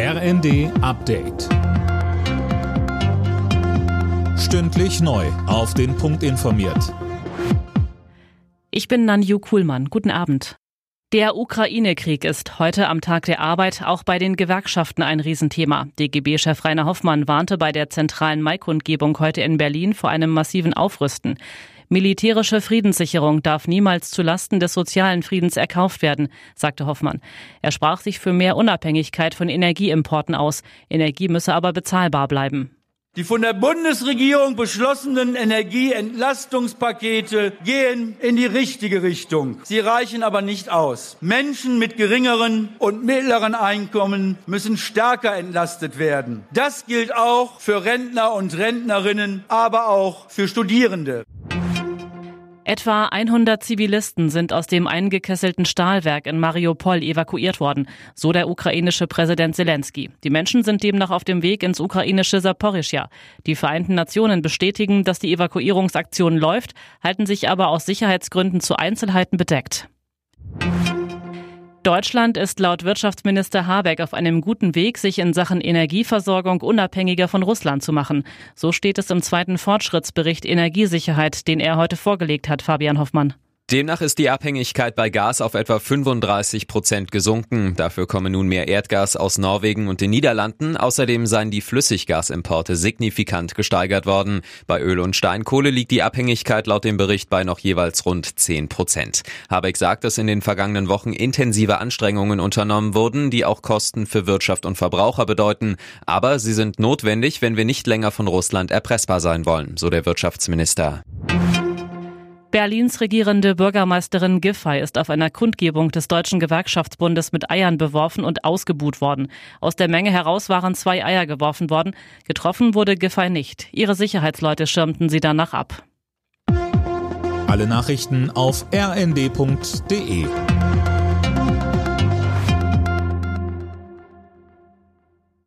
RND Update. Stündlich neu. Auf den Punkt informiert. Ich bin Nanju Kuhlmann. Guten Abend. Der Ukraine-Krieg ist heute am Tag der Arbeit auch bei den Gewerkschaften ein Riesenthema. DGB-Chef Rainer Hoffmann warnte bei der zentralen Maikundgebung heute in Berlin vor einem massiven Aufrüsten. Militärische Friedenssicherung darf niemals zulasten des sozialen Friedens erkauft werden, sagte Hoffmann. Er sprach sich für mehr Unabhängigkeit von Energieimporten aus. Energie müsse aber bezahlbar bleiben. Die von der Bundesregierung beschlossenen Energieentlastungspakete gehen in die richtige Richtung. Sie reichen aber nicht aus. Menschen mit geringeren und mittleren Einkommen müssen stärker entlastet werden. Das gilt auch für Rentner und Rentnerinnen, aber auch für Studierende. Etwa 100 Zivilisten sind aus dem eingekesselten Stahlwerk in Mariupol evakuiert worden, so der ukrainische Präsident Zelensky. Die Menschen sind demnach auf dem Weg ins ukrainische Saporischja. Die Vereinten Nationen bestätigen, dass die Evakuierungsaktion läuft, halten sich aber aus Sicherheitsgründen zu Einzelheiten bedeckt. Deutschland ist laut Wirtschaftsminister Habeck auf einem guten Weg, sich in Sachen Energieversorgung unabhängiger von Russland zu machen. So steht es im zweiten Fortschrittsbericht Energiesicherheit, den er heute vorgelegt hat, Fabian Hoffmann. Demnach ist die Abhängigkeit bei Gas auf etwa 35 Prozent gesunken. Dafür komme nun mehr Erdgas aus Norwegen und den Niederlanden. Außerdem seien die Flüssiggasimporte signifikant gesteigert worden. Bei Öl und Steinkohle liegt die Abhängigkeit laut dem Bericht bei noch jeweils rund 10 Prozent. Habeck sagt, dass in den vergangenen Wochen intensive Anstrengungen unternommen wurden, die auch Kosten für Wirtschaft und Verbraucher bedeuten. Aber sie sind notwendig, wenn wir nicht länger von Russland erpressbar sein wollen, so der Wirtschaftsminister. Berlins regierende Bürgermeisterin Giffey ist auf einer Kundgebung des Deutschen Gewerkschaftsbundes mit Eiern beworfen und ausgebuht worden. Aus der Menge heraus waren zwei Eier geworfen worden. Getroffen wurde Giffey nicht. Ihre Sicherheitsleute schirmten sie danach ab. Alle Nachrichten auf rnd.de